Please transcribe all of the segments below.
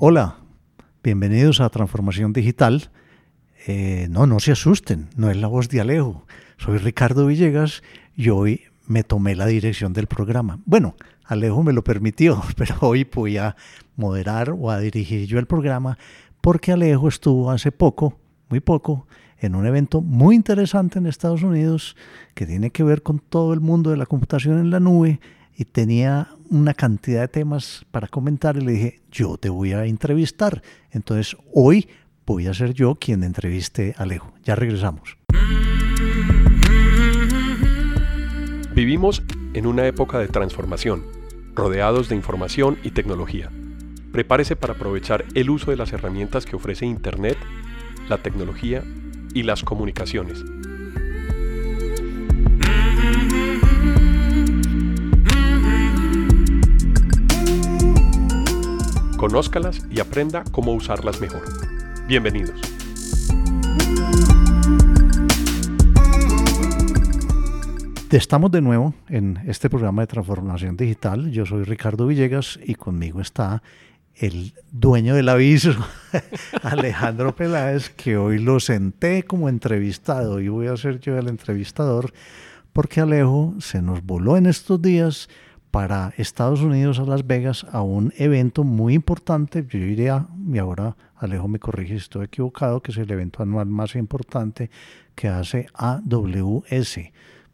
Hola, bienvenidos a Transformación Digital. Eh, no, no se asusten, no es la voz de Alejo. Soy Ricardo Villegas y hoy me tomé la dirección del programa. Bueno, Alejo me lo permitió, pero hoy voy a moderar o a dirigir yo el programa porque Alejo estuvo hace poco, muy poco, en un evento muy interesante en Estados Unidos que tiene que ver con todo el mundo de la computación en la nube y tenía una cantidad de temas para comentar y le dije, yo te voy a entrevistar. Entonces hoy voy a ser yo quien entreviste a Alejo. Ya regresamos. Vivimos en una época de transformación, rodeados de información y tecnología. Prepárese para aprovechar el uso de las herramientas que ofrece Internet, la tecnología y las comunicaciones Conózcalas y aprenda cómo usarlas mejor. Bienvenidos. Estamos de nuevo en este programa de transformación digital. Yo soy Ricardo Villegas y conmigo está el dueño del aviso, Alejandro Peláez, que hoy lo senté como entrevistado y voy a ser yo el entrevistador porque Alejo se nos voló en estos días para Estados Unidos, a Las Vegas, a un evento muy importante. Yo diría, y ahora Alejo me corrige si estoy equivocado, que es el evento anual más importante que hace AWS.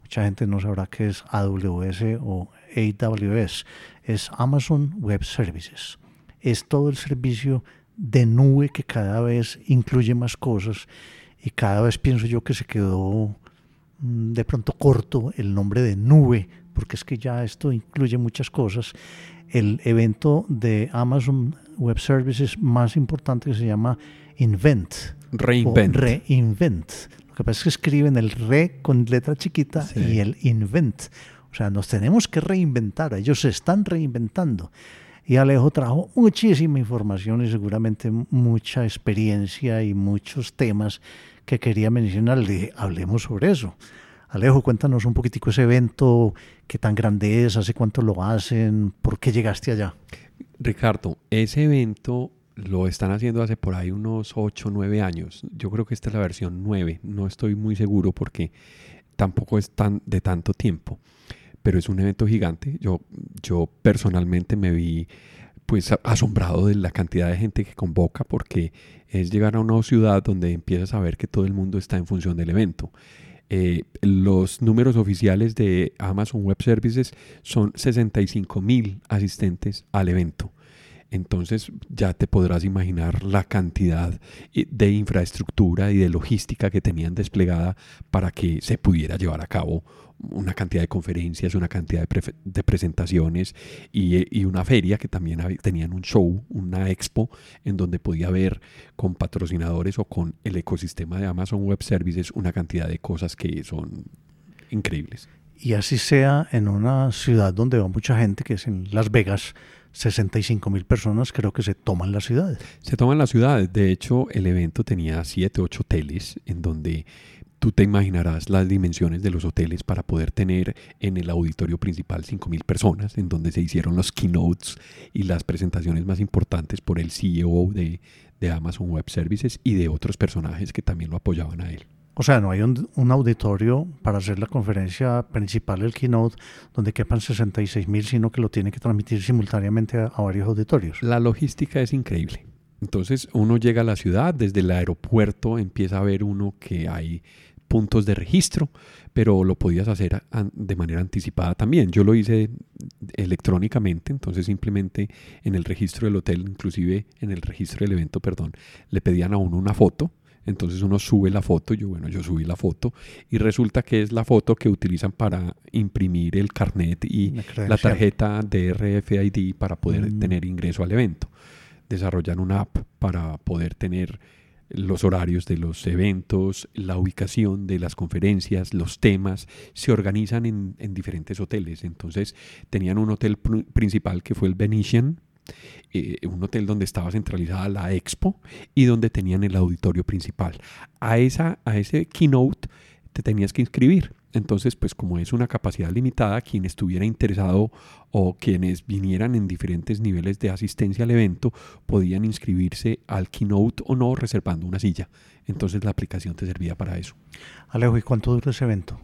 Mucha gente no sabrá qué es AWS o AWS. Es Amazon Web Services. Es todo el servicio de nube que cada vez incluye más cosas y cada vez pienso yo que se quedó mm, de pronto corto el nombre de nube porque es que ya esto incluye muchas cosas, el evento de Amazon Web Services más importante que se llama Invent. Reinvent. Reinvent. Lo que pasa es que escriben el re con letra chiquita y el invent. O sea, nos tenemos que reinventar. Ellos se están reinventando. Y Alejo trajo muchísima información y seguramente mucha experiencia y muchos temas que quería mencionar. Le dije, hablemos sobre eso. Alejo, cuéntanos un poquitico ese evento, qué tan grande es, hace cuánto lo hacen, por qué llegaste allá. Ricardo, ese evento lo están haciendo hace por ahí unos 8 o 9 años. Yo creo que esta es la versión 9, no estoy muy seguro porque tampoco es tan de tanto tiempo, pero es un evento gigante. Yo, yo personalmente me vi pues asombrado de la cantidad de gente que convoca porque es llegar a una ciudad donde empiezas a ver que todo el mundo está en función del evento. Eh, los números oficiales de Amazon Web Services son 65 mil asistentes al evento. Entonces ya te podrás imaginar la cantidad eh, de infraestructura y de logística que tenían desplegada para que se pudiera llevar a cabo una cantidad de conferencias, una cantidad de, presentaciones y, una feria que también tenían un show, una expo, en donde podía ver con patrocinadores o con el ecosistema de Amazon Web Services una cantidad de cosas que son increíbles. Y así sea en una ciudad donde va mucha gente, que es en Las Vegas, 65 mil personas creo que se toman la ciudad. Se toman la ciudad. De hecho, el evento tenía 7, 8 hoteles en donde Tú te imaginarás las dimensiones de los hoteles para poder tener en el auditorio principal 5.000 personas, en donde se hicieron los keynotes y las presentaciones más importantes por el CEO de, Amazon Web Services y de otros personajes que también lo apoyaban a él. O sea, no hay un, auditorio para hacer la conferencia principal, el keynote, donde quepan 66 mil, sino que lo tiene que transmitir simultáneamente a, varios auditorios. La logística es increíble. Entonces uno llega a la ciudad, desde el aeropuerto empieza a ver uno que hay puntos de registro, pero lo podías hacer de manera anticipada también. Yo lo hice electrónicamente, entonces simplemente en el registro del hotel, inclusive en el registro del evento, perdón, le pedían a uno una foto. Entonces uno sube la foto, yo bueno, yo subí la foto y resulta que es la foto que utilizan para imprimir el carnet y la tarjeta de RFID para poder mm. tener ingreso al evento. Desarrollan una app para poder tener los horarios de los eventos, la ubicación de las conferencias, los temas, se organizan en, diferentes hoteles. Entonces tenían un hotel principal que fue el Venetian, eh, un hotel donde estaba centralizada la expo y donde tenían el auditorio principal. A, esa, a ese keynote te tenías que inscribir. Entonces, pues como es una capacidad limitada, quien estuviera interesado o quienes vinieran en diferentes niveles de asistencia al evento podían inscribirse al keynote o no reservando una silla. Entonces la aplicación te servía para eso. Alejo, ¿y cuánto duró ese evento?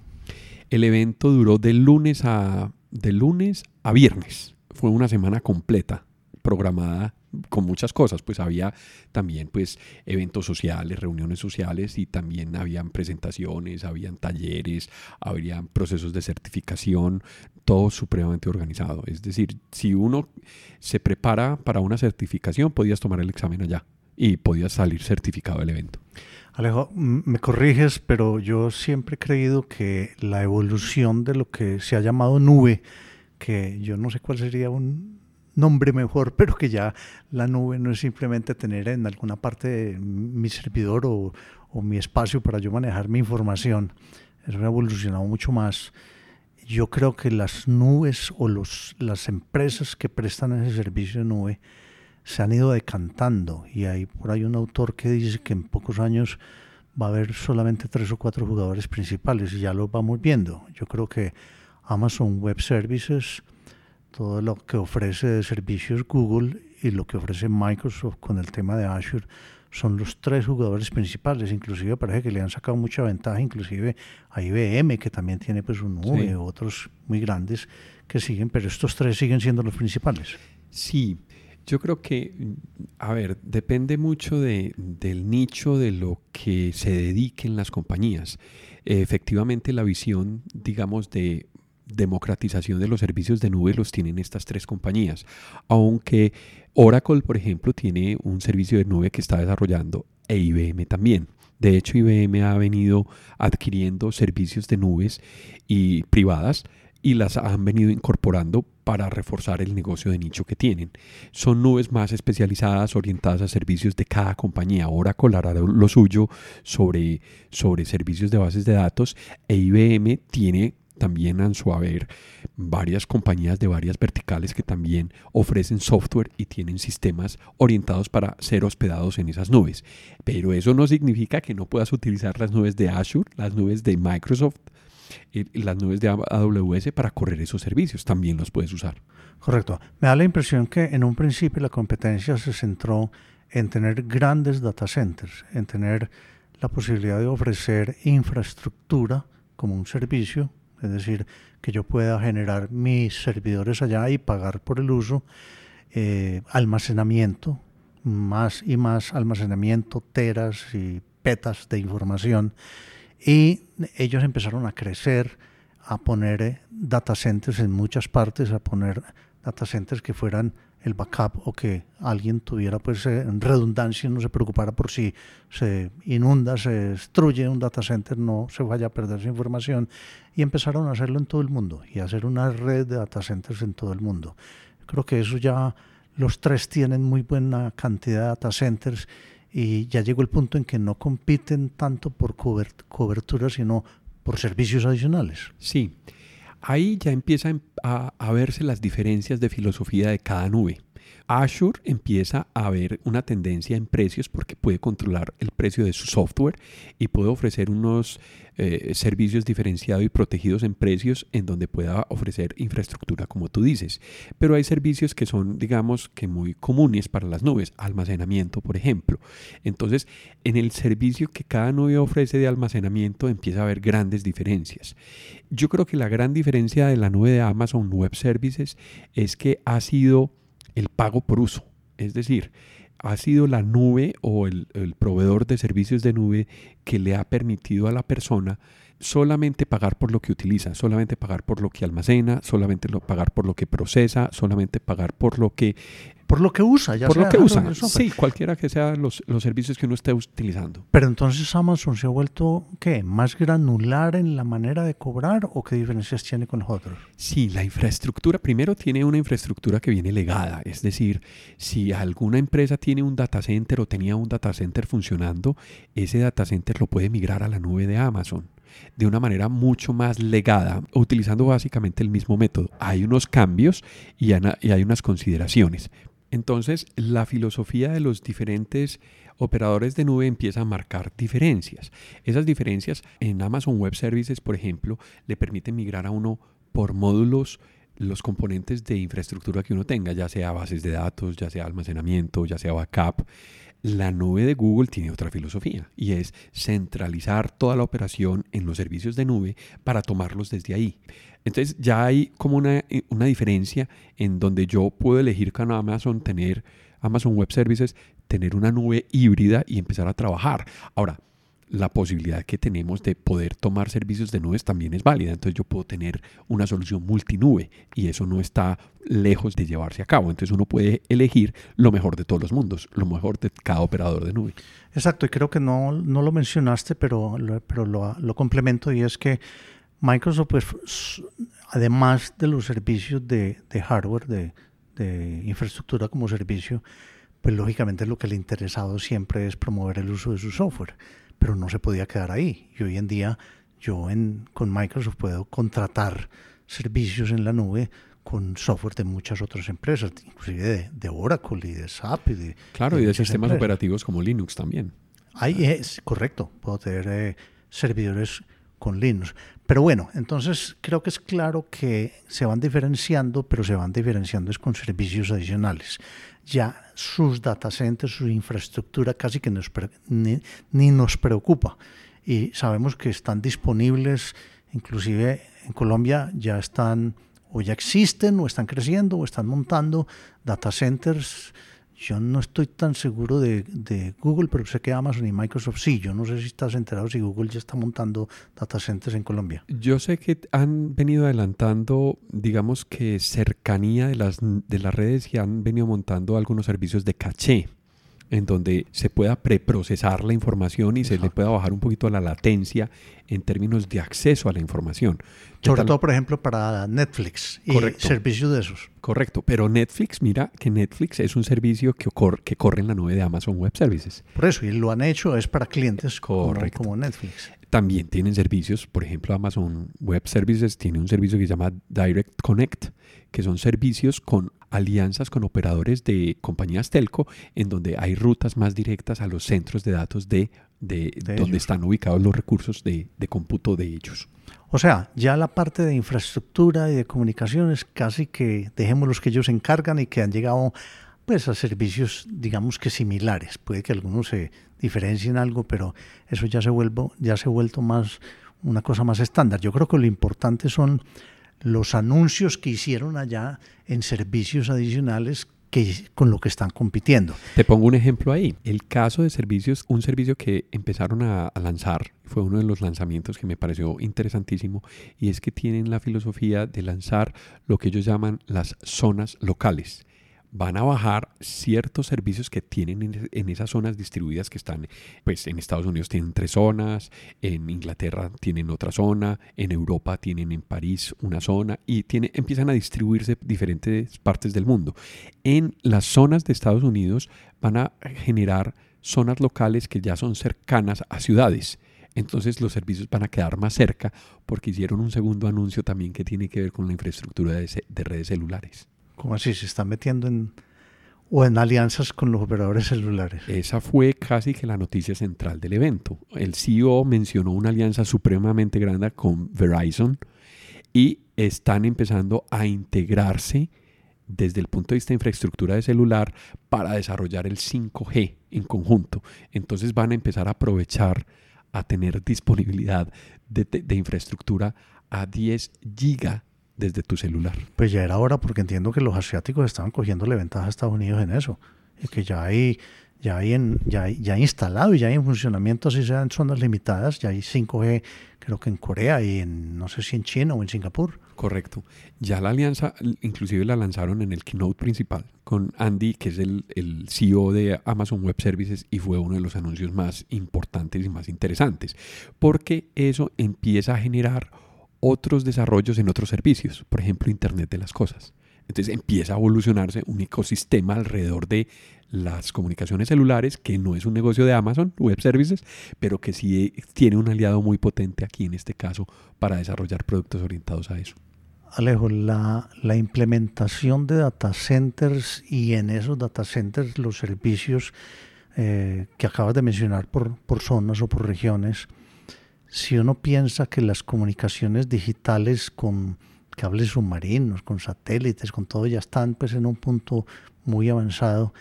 El evento duró de lunes a, de lunes a viernes. Fue una semana completa programada con muchas cosas, pues había también pues eventos sociales, reuniones sociales y también habían presentaciones, habían talleres, habrían procesos de certificación, todo supremamente organizado. Es decir, si uno se prepara para una certificación, podías tomar el examen allá y podías salir certificado del evento. Alejo, me corriges, pero yo siempre he creído que la evolución de lo que se ha llamado nube, que yo no sé cuál sería un nombre mejor, pero que ya la nube no es simplemente tener en alguna parte mi servidor o, mi espacio para yo manejar mi información. Eso ha evolucionado mucho más. Yo creo que las nubes o los, las empresas que prestan ese servicio de nube se han ido decantando y hay por ahí un autor que dice que en pocos años va a haber solamente tres o cuatro jugadores principales y ya lo vamos viendo. Yo creo que Amazon Web Services todo lo que ofrece de servicios Google y lo que ofrece Microsoft con el tema de Azure son los tres jugadores principales, inclusive parece que le han sacado mucha ventaja, inclusive a IBM que también tiene pues un nube, otros muy grandes que siguen, pero estos tres siguen siendo los principales. Sí, yo creo que, a ver, depende mucho de, del nicho de lo que se dediquen las compañías. efectivamente, la visión, digamos, de democratización de los servicios de nube los tienen estas tres compañías. Aunque Oracle, por ejemplo, tiene un servicio de nube que está desarrollando e IBM también. De hecho, IBM ha venido adquiriendo servicios de nubes y privadas y las han venido incorporando para reforzar el negocio de nicho que tienen. Son nubes más especializadas, orientadas a servicios de cada compañía. Oracle hará lo suyo sobre, sobre servicios de bases de datos e IBM tiene también han su haber varias compañías de varias verticales que también ofrecen software y tienen sistemas orientados para ser hospedados en esas nubes. Pero eso no significa que no puedas utilizar las nubes de Azure, las nubes de Microsoft y las nubes de AWS para correr esos servicios. También los puedes usar. Correcto. Me da la impresión que en un principio la competencia se centró en tener grandes data centers, en tener la posibilidad de ofrecer infraestructura como un servicio es decir, que yo pueda generar mis servidores allá y pagar por el uso, eh, almacenamiento, más y más almacenamiento, teras y petas de información. Y ellos empezaron a crecer, a poner eh, data centers en muchas partes, a poner data centers que fueran el backup o que alguien tuviera pues eh, redundancia y no se preocupara por si se inunda, se destruye un data center, no se vaya a perder su información y empezaron a hacerlo en todo el mundo y a hacer una red de data centers en todo el mundo. Creo que eso ya los tres tienen muy buena cantidad de data centers y ya llegó el punto en que no compiten tanto por cobertura, sino por servicios adicionales. Sí, Ahí ya empiezan a, verse las diferencias de filosofía de cada nube. Azure empieza a ver una tendencia en precios porque puede controlar el precio de su software y puede ofrecer unos eh, servicios diferenciados y protegidos en precios en donde pueda ofrecer infraestructura como tú dices. Pero hay servicios que son, digamos, que muy comunes para las nubes, almacenamiento, por ejemplo. Entonces, en el servicio que cada nube ofrece de almacenamiento empieza a haber grandes diferencias. Yo creo que la gran diferencia de la nube de Amazon Web Services es que ha sido el pago por uso. Es decir, ha sido la nube o el, proveedor de servicios de nube que le ha permitido a la persona solamente pagar por lo que utiliza, solamente pagar por lo que almacena, solamente pagar por lo que procesa, solamente pagar por lo que por lo que usa, ya Por lo que usa, sí, cualquiera que sean los, los, servicios que uno esté utilizando. Pero entonces Amazon se ha vuelto, ¿qué? ¿Más granular en la manera de cobrar o qué diferencias tiene con los otros? Sí, la infraestructura, primero tiene una infraestructura que viene legada, es decir, si alguna empresa tiene un data center o tenía un data center funcionando, ese data center lo puede migrar a la nube de Amazon de una manera mucho más legada, utilizando básicamente el mismo método. Hay unos cambios y hay unas consideraciones Entonces, la filosofía de los diferentes operadores de nube empieza a marcar diferencias. Esas diferencias en Amazon Web Services, por ejemplo, le permiten migrar a uno por módulos los componentes de infraestructura que uno tenga, ya sea bases de datos, ya sea almacenamiento, ya sea backup. La nube de Google tiene otra filosofía y es centralizar toda la operación en los servicios de nube para tomarlos desde ahí. Entonces ya hay como una, una diferencia en donde yo puedo elegir con Amazon tener Amazon Web Services, tener una nube híbrida y empezar a trabajar. Ahora, la posibilidad que tenemos de poder tomar servicios de nubes también es válida. Entonces yo puedo tener una solución multinube y eso no está lejos de llevarse a cabo. Entonces uno puede elegir lo mejor de todos los mundos, lo mejor de cada operador de nube. Exacto, y creo que no, no lo mencionaste, pero, lo, pero lo, complemento y es que Microsoft, pues, además de los servicios de, hardware, de, infraestructura como servicio, pues lógicamente lo que le interesado siempre es promover el uso de su software pero no se podía quedar ahí. Y hoy en día yo en, con Microsoft puedo contratar servicios en la nube con software de muchas otras empresas, inclusive de, de Oracle y de SAP. Y de, claro, y de sistemas operativos como Linux también. Ahí es correcto, puedo tener eh, servidores con Linux. Pero bueno, entonces creo que es claro que se van diferenciando, pero se van diferenciando es con servicios adicionales ya sus data centers, su infraestructura casi que nos, ni, ni, nos preocupa. Y sabemos que están disponibles, inclusive en Colombia ya están o ya existen o están creciendo o están montando data centers yo no estoy tan seguro de, Google, pero sé que Amazon y Microsoft sí. Yo no sé si estás enterado si Google ya está montando data centers en Colombia. Yo sé que han venido adelantando, digamos que cercanía de las, de las redes y han venido montando algunos servicios de caché en donde se pueda preprocesar la información y se le pueda bajar un poquito la latencia en términos de acceso a la información. Sobre todo, por ejemplo, para Netflix y servicios de esos. Correcto, pero Netflix, mira que Netflix es un servicio que, que corre en la nube de Amazon Web Services. Por eso, y lo han hecho, es para clientes como, como Netflix. También tienen servicios, por ejemplo, Amazon Web Services tiene un servicio que se llama Direct Connect, que son servicios con alianzas con operadores de compañías telco, en donde hay rutas más directas a los centros de datos de, de, donde están ubicados los recursos de, de cómputo de ellos. O sea, ya la parte de infraestructura y de comunicaciones casi que dejemos los que ellos encargan y que han llegado pues a servicios digamos que similares. Puede que algunos se diferencien algo, pero eso ya se vuelvo, ya se ha vuelto más una cosa más estándar. Yo creo que lo importante son los anuncios que hicieron allá en servicios adicionales que, con lo que están compitiendo. Te pongo un ejemplo ahí. El caso de servicios, un servicio que empezaron a, a, lanzar, fue uno de los lanzamientos que me pareció interesantísimo, y es que tienen la filosofía de lanzar lo que ellos llaman las zonas locales van a bajar ciertos servicios que tienen en, esas zonas distribuidas que están, pues en Estados Unidos tienen tres zonas, en Inglaterra tienen otra zona, en Europa tienen en París una zona y tiene, empiezan a distribuirse diferentes partes del mundo. En las zonas de Estados Unidos van a generar zonas locales que ya son cercanas a ciudades. Entonces los servicios van a quedar más cerca porque hicieron un segundo anuncio también que tiene que ver con la infraestructura de, de redes celulares. ¿Cómo así? ¿Se están metiendo en o en alianzas con los operadores celulares? Esa fue casi que la noticia central del evento. El CEO mencionó una alianza supremamente grande con Verizon y están empezando a integrarse desde el punto de vista de infraestructura de celular para desarrollar el 5G en conjunto. Entonces van a empezar a aprovechar a tener disponibilidad de, de, infraestructura a 10 gigas desde tu celular. Pues ya era hora porque entiendo que los asiáticos estaban cogiéndole ventaja a Estados Unidos en eso. Y que ya hay, ya hay, en, ya, ya instalado y ya hay en funcionamiento, así sean zonas limitadas, ya hay 5G creo que en Corea y en no sé si en China o en Singapur. Correcto. Ya la alianza, inclusive la lanzaron en el keynote principal con Andy, que es el, el CEO de Amazon Web Services y fue uno de los anuncios más importantes y más interesantes, porque eso empieza a generar otros desarrollos en otros servicios, por ejemplo, Internet de las Cosas. Entonces empieza a evolucionarse un ecosistema alrededor de las comunicaciones celulares, que no es un negocio de Amazon Web Services, pero que sí tiene un aliado muy potente aquí en este caso para desarrollar productos orientados a eso. Alejo, la, la, implementación de data centers y en esos data centers los servicios eh, que acabas de mencionar por, por zonas o por regiones, si uno piensa que las comunicaciones digitales con cables submarinos, con satélites, con todo ya están pues en un punto muy avanzado,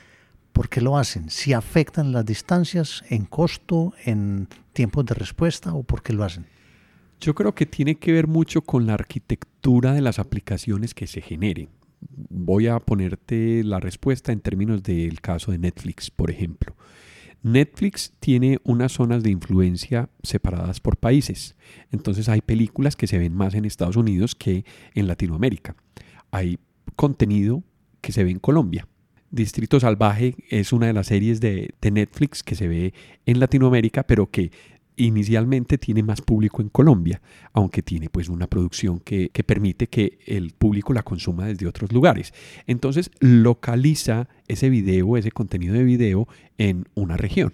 ¿por qué lo hacen? ¿Si afectan las distancias en costo, en tiempos de respuesta o por qué lo hacen? Yo creo que tiene que ver mucho con la arquitectura de las aplicaciones que se generen. Voy a ponerte la respuesta en términos del caso de Netflix, por ejemplo. Netflix tiene unas zonas de influencia separadas por países. Entonces hay películas que se ven más en Estados Unidos que en Latinoamérica. Hay contenido que se ve en Colombia. Distrito Salvaje es una de las series de, de Netflix que se ve en Latinoamérica, pero que inicialmente tiene más público en Colombia, aunque tiene pues una producción que, que, permite que el público la consuma desde otros lugares. Entonces localiza ese video, ese contenido de video en una región.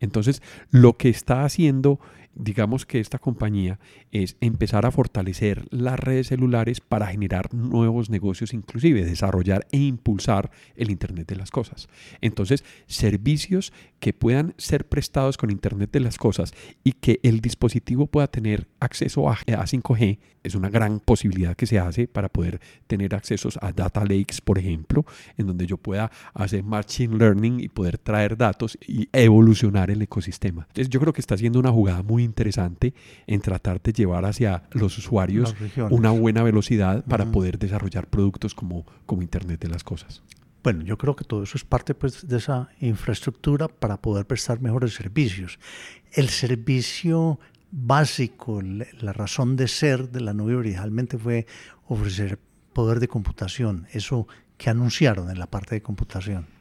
Entonces lo que está haciendo digamos que esta compañía es empezar a fortalecer las redes celulares para generar nuevos negocios, inclusive desarrollar e impulsar el Internet de las Cosas. Entonces, servicios que puedan ser prestados con Internet de las Cosas y que el dispositivo pueda tener acceso a, 5G es una gran posibilidad que se hace para poder tener accesos a data lakes, por ejemplo, en donde yo pueda hacer machine learning y poder traer datos y evolucionar el ecosistema. Entonces, yo creo que está haciendo una jugada muy interesante en tratar de llevar hacia los usuarios una buena velocidad para poder desarrollar productos como, como Internet de las Cosas. Bueno, yo creo que todo eso es parte pues, de esa infraestructura para poder prestar mejores servicios. El servicio básico, la razón de ser de la nube originalmente fue ofrecer poder de computación, eso que anunciaron en la parte de computación.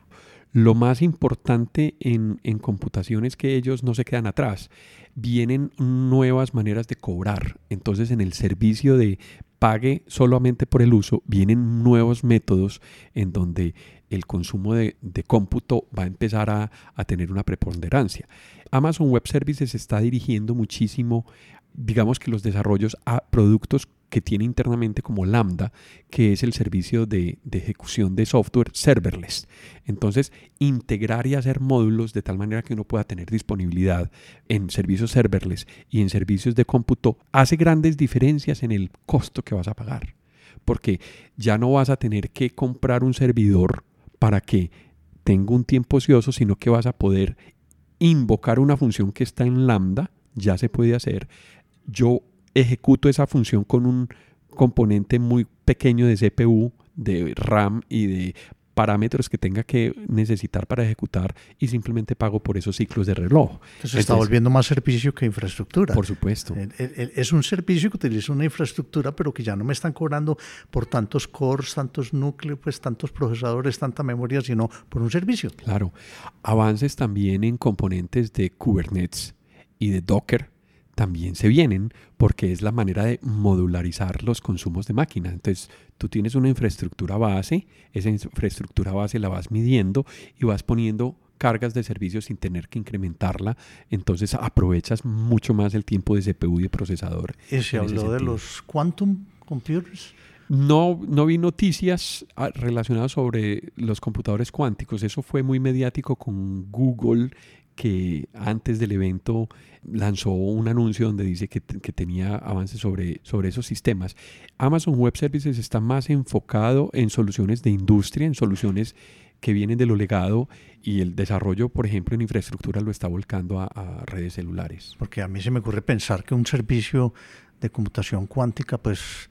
Lo más importante en, en computación es que ellos no se quedan atrás. Vienen nuevas maneras de cobrar. Entonces en el servicio de pague solamente por el uso, vienen nuevos métodos en donde el consumo de, de cómputo va a empezar a, a, tener una preponderancia. Amazon Web Services está dirigiendo muchísimo, digamos que los desarrollos a productos que tiene internamente como Lambda, que es el servicio de, ejecución de software serverless. Entonces, integrar y hacer módulos de tal manera que uno pueda tener disponibilidad en servicios serverless y en servicios de cómputo hace grandes diferencias en el costo que vas a pagar. Porque ya no vas a tener que comprar un servidor para que tenga un tiempo ocioso, sino que vas a poder invocar una función que está en Lambda, ya se puede hacer. Yo ejecuto esa función con un componente muy pequeño de CPU, de RAM y de parámetros que tenga que necesitar para ejecutar y simplemente pago por esos ciclos de reloj. Entonces, está volviendo más servicio que infraestructura. Por supuesto. Es un servicio que utiliza una infraestructura, pero que ya no me están cobrando por tantos cores, tantos núcleos, pues tantos procesadores, tanta memoria, sino por un servicio. Claro. Avances también en componentes de Kubernetes y de Docker también se vienen porque es la manera de modularizar los consumos de máquina. Entonces, tú tienes una infraestructura base, esa infraestructura base la vas midiendo y vas poniendo cargas de servicio sin tener que incrementarla, entonces aprovechas mucho más el tiempo de CPU y de procesador. ¿Y se habló de los quantum computers? No, no vi noticias ah, relacionadas sobre los computadores cuánticos. Eso fue muy mediático con Google que antes del evento lanzó un anuncio donde dice que, tenía avances sobre, sobre esos sistemas. Amazon Web Services está más enfocado en soluciones de industria, en soluciones que vienen de lo legado y el desarrollo, por ejemplo, en infraestructura lo está volcando a, a redes celulares. Porque a mí se me ocurre pensar que un servicio de computación cuántica, pues,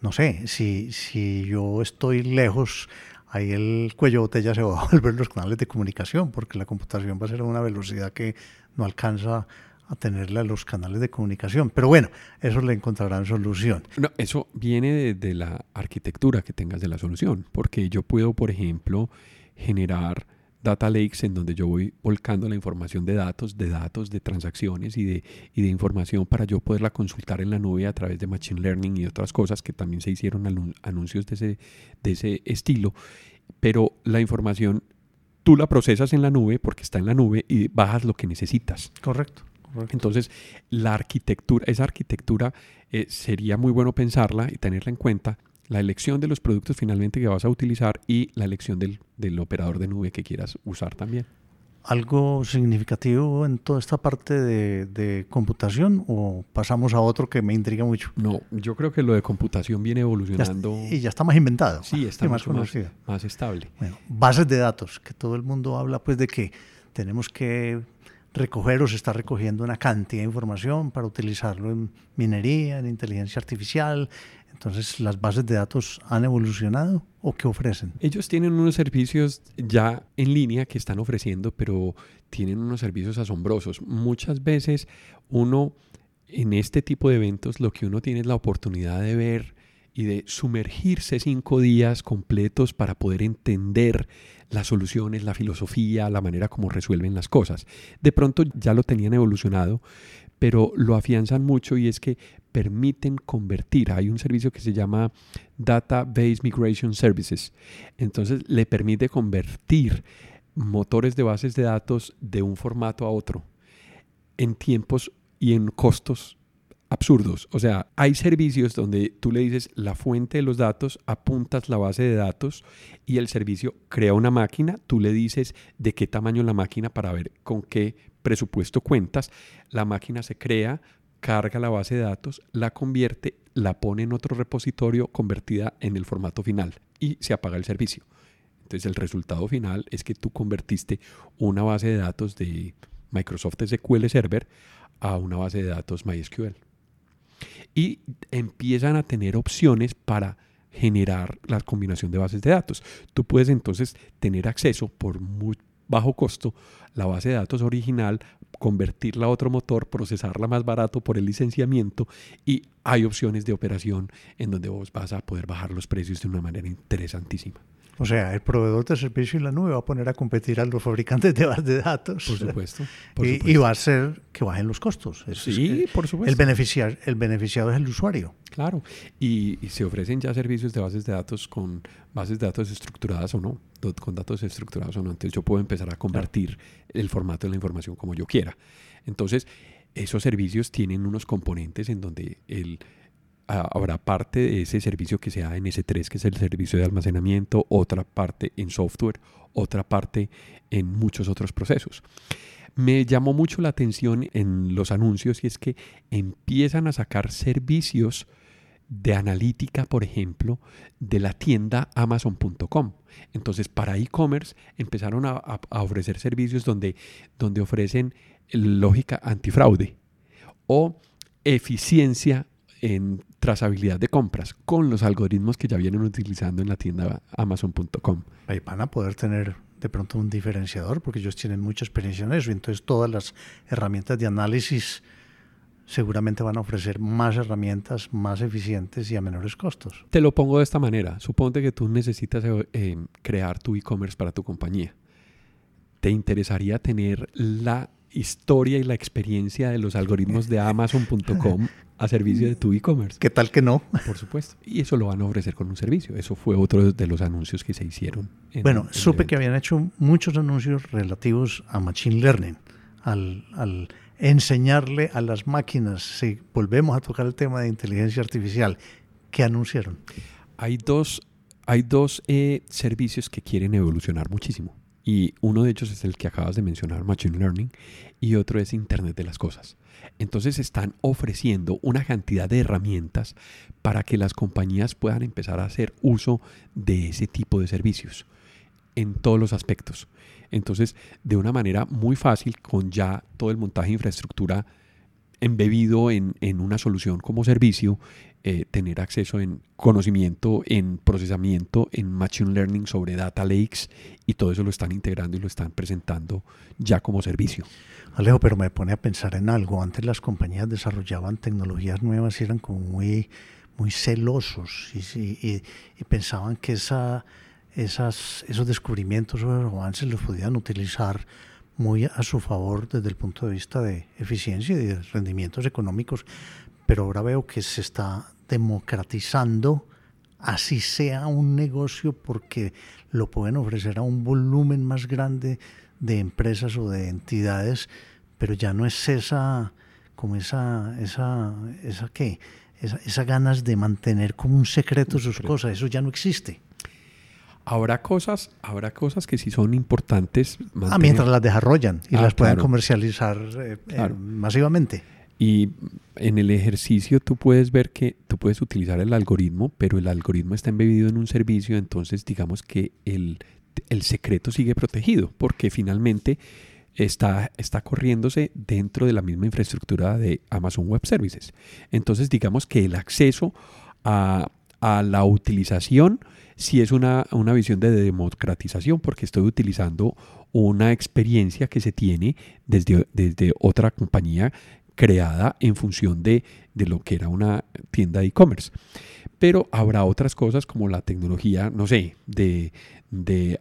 no sé, si, si yo estoy lejos ahí el cuello botella se va a volver los canales de comunicación, porque la computación va a ser a una velocidad que no alcanza a tenerla los canales de comunicación. Pero bueno, eso le encontrarán solución. No, eso viene de, de, la arquitectura que tengas de la solución, porque yo puedo, por ejemplo, generar data lakes en donde yo voy volcando la información de datos, de datos, de transacciones y de, y de información para yo poderla consultar en la nube a través de Machine Learning y otras cosas que también se hicieron anuncios de ese, de ese estilo. Pero la información tú la procesas en la nube porque está en la nube y bajas lo que necesitas. Correcto. Entonces, la arquitectura, esa arquitectura eh, sería muy bueno pensarla y tenerla en cuenta la elección de los productos finalmente que vas a utilizar y la elección del, del operador de nube que quieras usar también algo significativo en toda esta parte de, computación o pasamos a otro que me intriga mucho? No, yo creo que lo de computación viene evolucionando. y ya está más inventado. Sí, está más, conocido. Más, estable. Bueno, bases de datos, que todo el mundo habla pues de que tenemos que recoger o se está recogiendo una cantidad de información para utilizarlo en minería, en inteligencia artificial, entonces, ¿las bases de datos han evolucionado o qué ofrecen? Ellos tienen unos servicios ya en línea que están ofreciendo, pero tienen unos servicios asombrosos. Muchas veces uno en este tipo de eventos lo que uno tiene es la oportunidad de ver y de sumergirse cinco días completos para poder entender las soluciones, la filosofía, la manera como resuelven las cosas. De pronto ya lo tenían evolucionado, pero lo afianzan mucho y es que permiten convertir. Hay un servicio que se llama Database Migration Services. Entonces le permite convertir motores de bases de datos de un formato a otro en tiempos y en costos absurdos. O sea, hay servicios donde tú le dices la fuente de los datos, apuntas la base de datos y el servicio crea una máquina, tú le dices de qué tamaño la máquina para ver con qué presupuesto cuentas, la máquina se crea, carga la base de datos, la convierte, la pone en otro repositorio convertida en el formato final y se apaga el servicio. Entonces el resultado final es que tú convertiste una base de datos de Microsoft SQL Server a una base de datos MySQL. Y empiezan a tener opciones para generar la combinación de bases de datos. Tú puedes entonces tener acceso por muy bajo costo la base de datos original, convertirla a otro motor, procesarla más barato por el licenciamiento y hay opciones de operación en donde vos vas a poder bajar los precios de una manera interesantísima. O sea, el proveedor de servicio y la nube va a poner a competir a los fabricantes de bases de datos. Por supuesto. y, va a hacer que bajen los costos. sí, por supuesto. El, beneficiar, el beneficiado es el usuario. Claro. Y, se ofrecen ya servicios de bases de datos con bases de datos estructuradas o no, con datos estructurados o no. Entonces yo puedo empezar a convertir el formato de la información como yo quiera. Entonces, esos servicios tienen unos componentes en donde el habrá parte de ese servicio que sea en S3, que es el servicio de almacenamiento, otra parte en software, otra parte en muchos otros procesos. Me llamó mucho la atención en los anuncios y es que empiezan a sacar servicios de analítica, por ejemplo, de la tienda amazon.com. Entonces, para e-commerce empezaron a, ofrecer servicios donde, donde ofrecen lógica antifraude o eficiencia en trazabilidad de compras con los algoritmos que ya vienen utilizando en la tienda amazon.com. Ahí van a poder tener de pronto un diferenciador porque ellos tienen mucha experiencia en eso. Entonces todas las herramientas de análisis seguramente van a ofrecer más herramientas más eficientes y a menores costos. Te lo pongo de esta manera. Suponte que tú necesitas eh, crear tu e-commerce para tu compañía. ¿Te interesaría tener la historia y la experiencia de los algoritmos de Amazon.com a servicio de tu e-commerce. ¿Qué tal que no? Por supuesto. Y eso lo van a ofrecer con un servicio. Eso fue otro de los anuncios que se hicieron. bueno, supe que habían hecho muchos anuncios relativos a Machine Learning, al, al enseñarle a las máquinas, si volvemos a tocar el tema de inteligencia artificial, ¿qué anunciaron? Hay dos, hay dos eh, servicios que quieren evolucionar muchísimo. Y uno de ellos es el que acabas de mencionar, Machine Learning, y otro es Internet de las Cosas. Entonces están ofreciendo una cantidad de herramientas para que las compañías puedan empezar a hacer uso de ese tipo de servicios en todos los aspectos. Entonces, de una manera muy fácil, con ya todo el montaje de infraestructura embebido en, en una solución como servicio, eh, tener acceso en conocimiento, en procesamiento, en machine learning sobre data lakes y todo eso lo están integrando y lo están presentando ya como servicio. Alejo, pero me pone a pensar en algo. Antes las compañías desarrollaban tecnologías nuevas y eran como muy, muy celosos y, pensaban que esa, esas, esos descubrimientos o avances los podían utilizar muy a su favor desde el punto de vista de eficiencia y de rendimientos económicos, pero ahora veo que se está democratizando, así sea un negocio, porque lo pueden ofrecer a un volumen más grande de empresas o de entidades, pero ya no es esa, como esa, esa, esa qué, esa, esa ganas de mantener como un secreto sus cosas, eso ya no existe. Habrá cosas, habrá cosas que sí son importantes. Ah, mientras las desarrollan y ah, las puedan comercializar eh, eh, masivamente. Y en el ejercicio tú puedes ver que tú puedes utilizar el algoritmo, pero el algoritmo está embebido en un servicio, entonces digamos que el, el secreto sigue protegido, porque finalmente está, está corriéndose dentro de la misma infraestructura de Amazon Web Services. Entonces digamos que el acceso a, a la utilización si es una, una, visión de democratización, porque estoy utilizando una experiencia que se tiene desde, desde otra compañía creada en función de, de lo que era una tienda de e-commerce. Pero habrá otras cosas como la tecnología, no sé, de,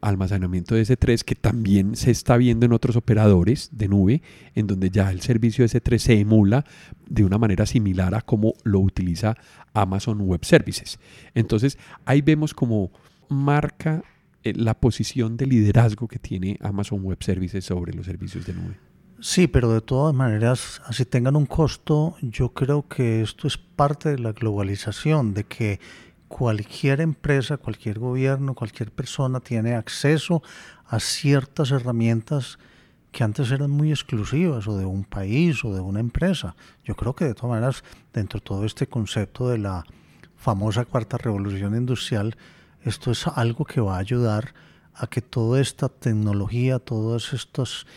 almacenamiento de S3 que también se está viendo en otros operadores de nube, en donde ya el servicio S3 se emula de una manera similar a como lo utiliza Amazon Web Services. Entonces ahí vemos como marca eh, la posición de liderazgo que tiene Amazon Web Services sobre los servicios de nube. Sí, pero de todas maneras, así tengan un costo, yo creo que esto es parte de la globalización, de que cualquier empresa, cualquier gobierno, cualquier persona tiene acceso a ciertas herramientas que antes eran muy exclusivas o de un país o de una empresa. Yo creo que de todas maneras, dentro de todo este concepto de la famosa cuarta revolución industrial, esto es algo que va a ayudar a que toda esta tecnología, todos estos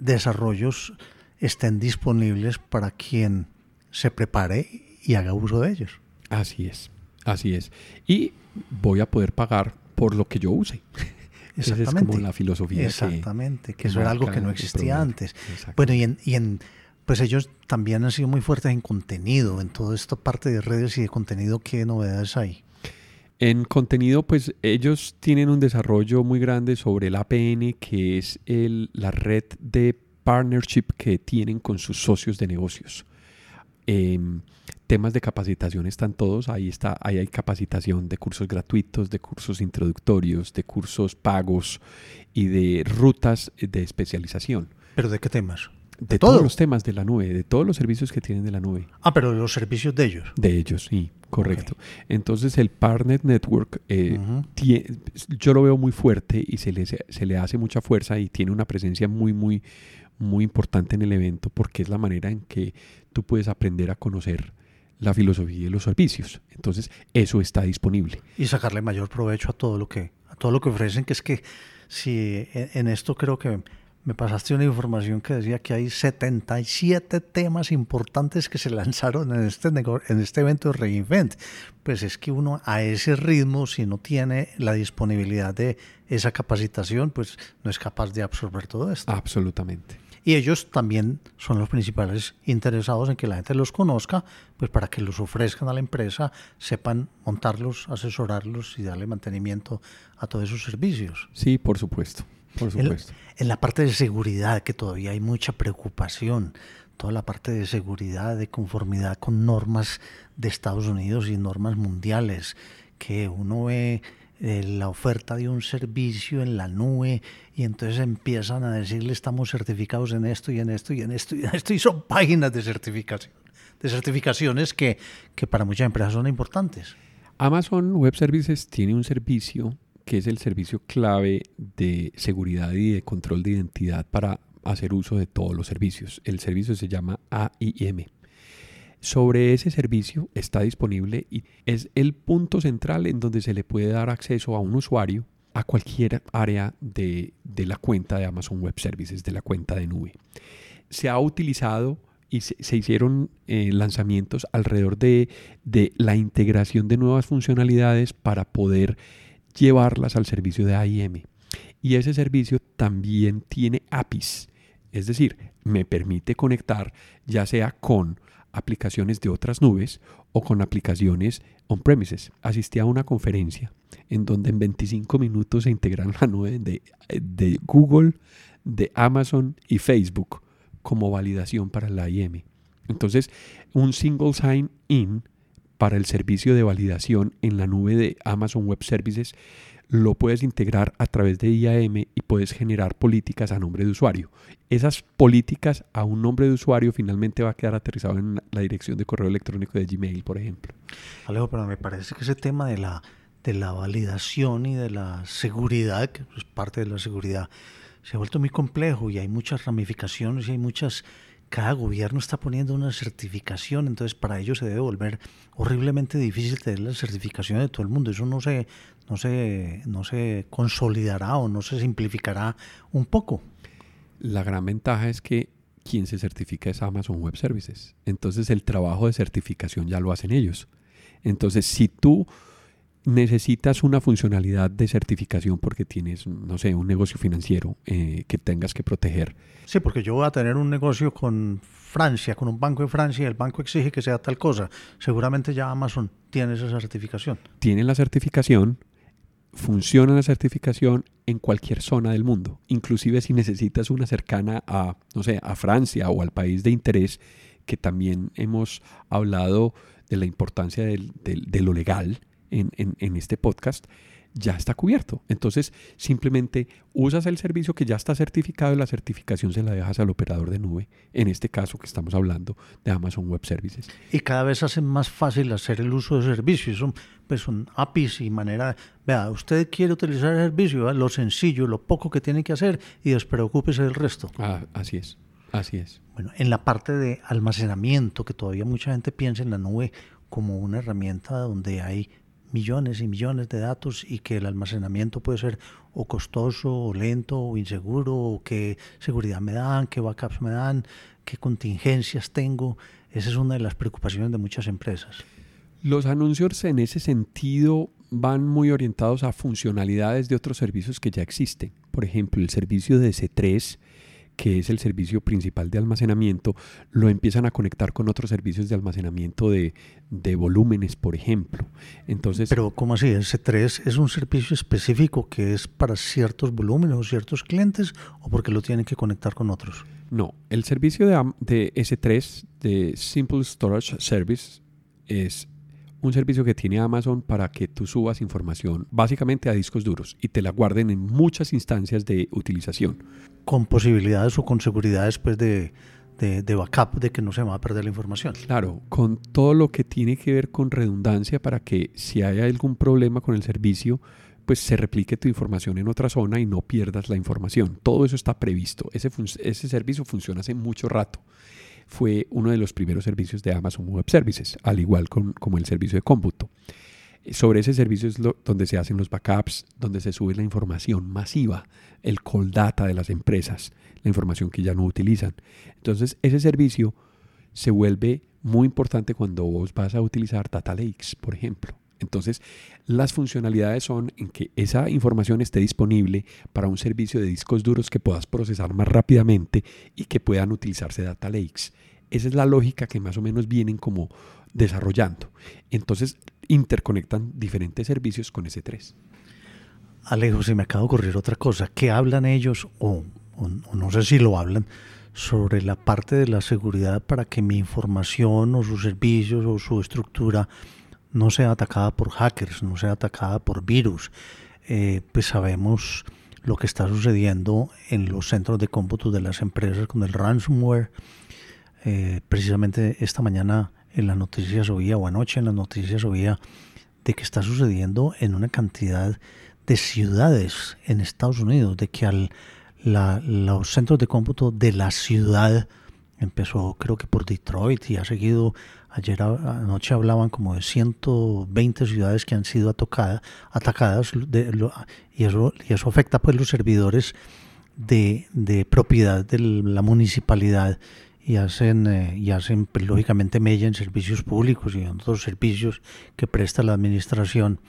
desarrollos estén disponibles para quien se prepare y haga uso de ellos. Así es, así es. Y voy a poder pagar por lo que yo use. Esa es como la filosofía. Exactamente, que, eso era algo que no existía antes. Bueno, y en, y en, pues ellos también han sido muy fuertes en contenido, en toda esta parte de redes y de contenido, ¿qué novedades hay? En contenido, pues ellos tienen un desarrollo muy grande sobre el APN, que es el, la red de partnership que tienen con sus socios de negocios. Em, temas de capacitación están todos, ahí está, ahí hay capacitación de cursos gratuitos, de cursos introductorios, de cursos pagos y de rutas de especialización. ¿Pero de qué temas? De todos los temas de la nube, de todos los servicios que tienen de la nube. Ah, pero de los servicios de ellos. De ellos, sí, correcto. Entonces el Partner Network, eh, yo lo veo muy fuerte y se le, se le hace mucha fuerza y tiene una presencia muy, muy, muy importante en el evento porque es la manera en que tú puedes aprender a conocer la filosofía y los servicios. Entonces, eso está disponible. Y sacarle mayor provecho a todo lo que, a todo lo que ofrecen, que es que si en esto creo que me pasaste una información que decía que hay 77 temas importantes que se lanzaron en este, en este evento de Reinvent. Pues es que uno a ese ritmo, si no tiene la disponibilidad de esa capacitación, pues no es capaz de absorber todo esto. Absolutamente. Y ellos también son los principales interesados en que la gente los conozca, pues para que los ofrezcan a la empresa, sepan montarlos, asesorarlos y darle mantenimiento a todos esos servicios. Sí, por supuesto. En, la parte de seguridad, que todavía hay mucha preocupación, toda la parte de seguridad, de conformidad con normas de Estados Unidos y normas mundiales, que uno ve eh, la oferta de un servicio en la nube y entonces empiezan a decirle estamos certificados en esto y en esto y en esto y en esto y son páginas de certificación, de certificaciones que, que para muchas empresas son importantes. Amazon Web Services tiene un servicio que es el servicio clave de seguridad y de control de identidad para hacer uso de todos los servicios. El servicio se llama AIM. Sobre ese servicio está disponible y es el punto central en donde se le puede dar acceso a un usuario a cualquier área de, la cuenta de Amazon Web Services, de la cuenta de nube. Se ha utilizado y se, hicieron eh, lanzamientos alrededor de, de, la integración de nuevas funcionalidades para poder llevarlas al servicio de AIM. Y ese servicio también tiene APIs, es decir, me permite conectar ya sea con aplicaciones de otras nubes o con aplicaciones on-premises. Asistí a una conferencia en donde en 25 minutos se integran la nube de, de Google, de Amazon y Facebook como validación para la IM. Entonces, un single sign-in para el servicio de validación en la nube de Amazon Web Services lo puedes integrar a través de IAM y puedes generar políticas a nombre de usuario. Esas políticas a un nombre de usuario finalmente va a quedar aterrizado en la dirección de correo electrónico de Gmail, por ejemplo. Alejo, pero me parece que ese tema de la, de la validación y de la seguridad, que es parte de la seguridad, se ha vuelto muy complejo y hay muchas ramificaciones y hay muchas cada gobierno está poniendo una certificación, entonces para ello se debe volver horriblemente difícil tener la certificación de todo el mundo. Eso no se, no se, no se consolidará o no se simplificará un poco. La gran ventaja es que quien se certifica es Amazon Web Services. Entonces el trabajo de certificación ya lo hacen ellos. Entonces si tú necesitas una funcionalidad de certificación porque tienes, no sé, un negocio financiero eh, que tengas que proteger. Sí, porque yo voy a tener un negocio con Francia, con un banco de Francia, y el banco exige que sea tal cosa. Seguramente ya Amazon tiene esa certificación. Tiene la certificación, funciona la certificación en cualquier zona del mundo, inclusive si necesitas una cercana a, no sé, a Francia o al país de interés, que también hemos hablado de la importancia de lo legal en, este podcast, ya está cubierto. Entonces, simplemente usas el servicio que ya está certificado y la certificación se la dejas al operador de nube, en este caso que estamos hablando de Amazon Web Services. Y cada vez hace más fácil hacer el uso de servicios. Son, pues son APIs y manera, vea, usted quiere utilizar el servicio, lo sencillo, lo poco que tiene que hacer y despreocúpese del resto. Ah, así es, así es. Bueno, en la parte de almacenamiento, que todavía mucha gente piensa en la nube como una herramienta donde hay millones y millones de datos y que el almacenamiento puede ser o costoso o lento o inseguro o qué seguridad me dan, qué backups me dan, qué contingencias tengo. Esa es una de las preocupaciones de muchas empresas. Los anuncios en ese sentido van muy orientados a funcionalidades de otros servicios que ya existen. Por ejemplo, el servicio de C3 que es el servicio principal de almacenamiento, lo empiezan a conectar con otros servicios de almacenamiento de, volúmenes, por ejemplo. Entonces, Pero ¿cómo así? ¿S3 es un servicio específico que es para ciertos volúmenes o ciertos clientes o porque lo tienen que conectar con otros? No, el servicio de, de S3, de Simple Storage Service, es un servicio que tiene Amazon para que tú subas información básicamente a discos duros y te la guarden en muchas instancias de utilización. Con posibilidades o con seguridad después de, de, backup de que no se va a perder la información. Claro, con todo lo que tiene que ver con redundancia para que si hay algún problema con el servicio, pues se replique tu información en otra zona y no pierdas la información. Todo eso está previsto. Ese, ese servicio funciona hace mucho rato fue uno de los primeros servicios de Amazon Web Services, al igual como el servicio de cómputo. Sobre ese servicio es donde se hacen los backups, donde se sube la información masiva, el call data de las empresas, la información que ya no utilizan. Entonces, ese servicio se vuelve muy importante cuando vos vas a utilizar Data Lakes, por ejemplo. Entonces, las funcionalidades son en que esa información esté disponible para un servicio de discos duros que puedas procesar más rápidamente y que puedan utilizarse data lakes. Esa es la lógica que más o menos vienen como desarrollando. Entonces, interconectan diferentes servicios con S3. Alejo, se me acaba de ocurrir otra cosa. ¿Qué hablan ellos, o, o no sé si lo hablan, sobre la parte de la seguridad para que mi información o sus servicios o su estructura no sea atacada por hackers, no sea atacada por virus. Eh, pues sabemos lo que está sucediendo en los centros de cómputo de las empresas con el ransomware. Eh, precisamente esta mañana en las noticias oía, o anoche en las noticias oía, de que está sucediendo en una cantidad de ciudades en Estados Unidos, de que al, los centros de cómputo de la ciudad empezó creo que por Detroit y ha seguido Ayer anoche hablaban como de 120 ciudades que han sido atacadas, atacadas y, eso, y eso afecta pues los servidores de, propiedad de la municipalidad y hacen, eh, y hacen pues, lógicamente mella en servicios públicos y en otros servicios que presta la administración.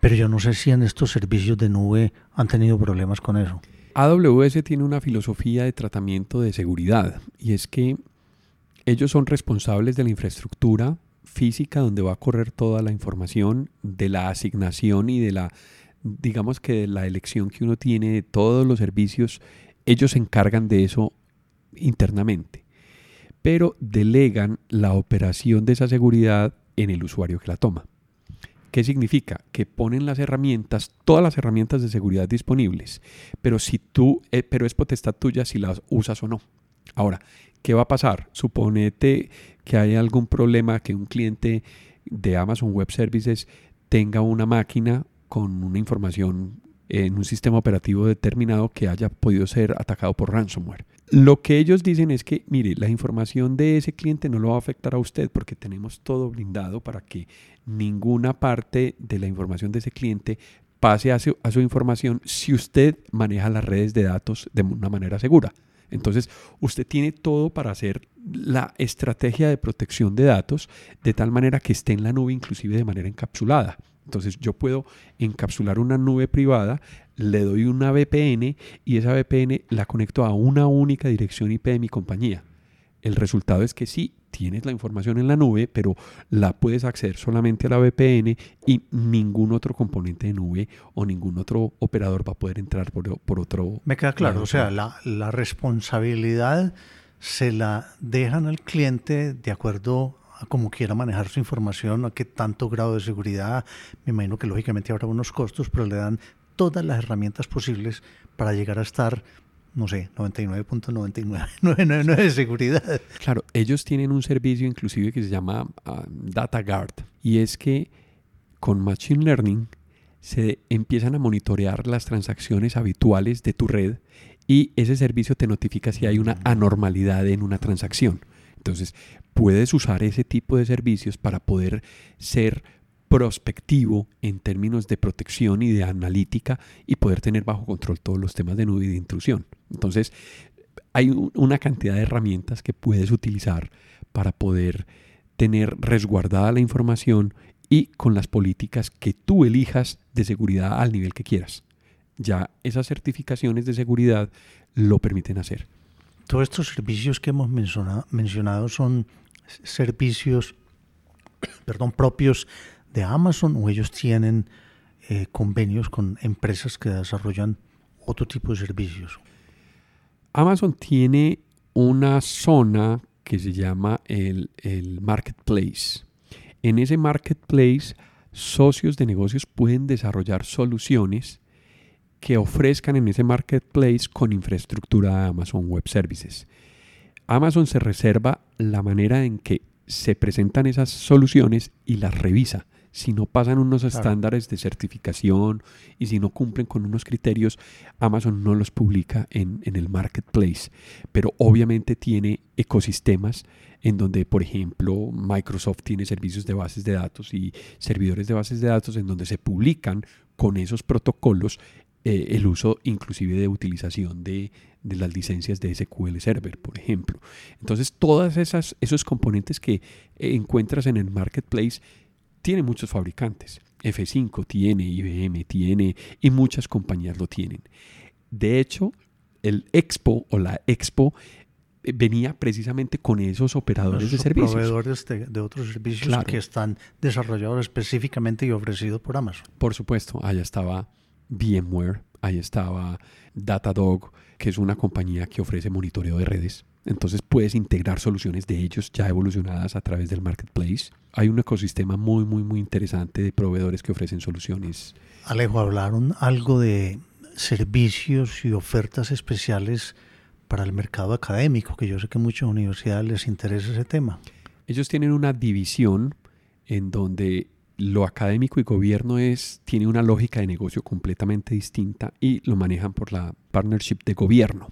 Pero yo no sé si en estos servicios de nube han tenido problemas con eso. AWS tiene una filosofía de tratamiento de seguridad y es que ellos son responsables de la infraestructura física donde va a correr toda la información, de la asignación y de la, digamos que de la elección que uno tiene de todos los servicios. Ellos se encargan de eso internamente, pero delegan la operación de esa seguridad en el usuario que la toma. ¿Qué significa? Que ponen las herramientas, todas las herramientas de seguridad disponibles, pero si tú, eh, pero es potestad tuya si las usas o no. Ahora, ¿qué va a pasar? Suponete que hay algún problema que un cliente de Amazon Web Services tenga una máquina con una información en un sistema operativo determinado que haya podido ser atacado por ransomware. Lo que ellos dicen es que, mire, la información de ese cliente no lo va a afectar a usted porque tenemos todo blindado para que ninguna parte de la información de ese cliente pase a su, a su información si usted maneja las redes de datos de una manera segura. Entonces, usted tiene todo para hacer la estrategia de protección de datos de tal manera que esté en la nube inclusive de manera encapsulada. Entonces yo puedo encapsular una nube privada, le doy una VPN y esa VPN la conecto a una única dirección IP de mi compañía. El resultado es que sí, tienes la información en la nube, pero la puedes acceder solamente a la VPN y ningún otro componente de nube o ningún otro operador va a poder entrar por, por otro. Me queda claro, o sea, la, la responsabilidad se la dejan al cliente de acuerdo a cómo quiera manejar su información, a qué tanto grado de seguridad. Me imagino que lógicamente habrá unos costos, pero le dan todas las herramientas posibles para llegar a estar, no sé, 99.99999 de seguridad. Claro, ellos tienen un servicio inclusive que se llama ah, Data Guard y es que con Machine Learning se empiezan a monitorear las transacciones habituales de tu red y ese servicio te notifica si hay una anormalidad en una transacción. Entonces, puedes usar ese tipo de servicios para poder ser prospectivo en términos de protección y de analítica y poder tener bajo control todos los temas de nube y de intrusión. Entonces, hay una cantidad de herramientas que puedes utilizar para poder tener resguardada la información y con las políticas que tú elijas de seguridad al nivel que quieras. Ya esas certificaciones de seguridad lo permiten hacer. Todos estos servicios que hemos mencionado, son servicios perdón, propios de Amazon o ellos tienen eh, convenios con empresas que desarrollan otro tipo de servicios. Amazon tiene una zona que se llama el, el marketplace. En ese marketplace, socios de negocios pueden desarrollar soluciones que ofrezcan en ese marketplace con infraestructura de Amazon Web Services. Amazon se reserva la manera en que se presentan esas soluciones y las revisa. Si no pasan unos estándares de certificación y si no cumplen con unos criterios, Amazon no los publica en, en, el marketplace. Pero obviamente tiene ecosistemas en donde, por ejemplo, Microsoft tiene servicios de bases de datos y servidores de bases de datos en donde se publican con esos protocolos eh, el uso inclusive de utilización de, las licencias de SQL Server, por ejemplo. Entonces, todos esos componentes que encuentras en el marketplace tienen muchos fabricantes. F5 tiene, IBM tiene y muchas compañías lo tienen. De hecho, el Expo o la Expo eh, venía precisamente con esos operadores de servicios. Proveedores de, otros servicios que están desarrollados específicamente y ofrecidos por Amazon. Por supuesto, allá estaba VMware, ahí estaba Datadog, que es una compañía que ofrece monitoreo de redes. Entonces puedes integrar soluciones de ellos ya evolucionadas a través del marketplace. Hay un ecosistema muy, muy, muy interesante de proveedores que ofrecen soluciones. Alejo, hablaron algo de servicios y ofertas especiales para el mercado académico, que yo sé que a muchas universidades les interesa ese tema. Ellos tienen una división en donde lo académico y gobierno es, tiene una lógica de negocio completamente distinta y lo manejan por la partnership de gobierno.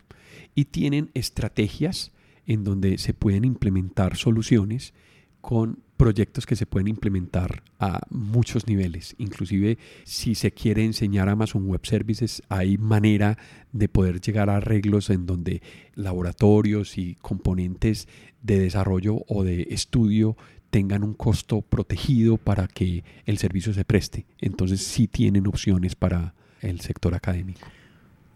Y tienen estrategias en donde se pueden implementar soluciones con proyectos que se pueden implementar a muchos niveles. Inclusive si se quiere enseñar Amazon Web Services, hay manera de poder llegar a arreglos en donde laboratorios y componentes de desarrollo o de estudio tengan un costo protegido para que el servicio se preste. Entonces sí tienen opciones para el sector académico.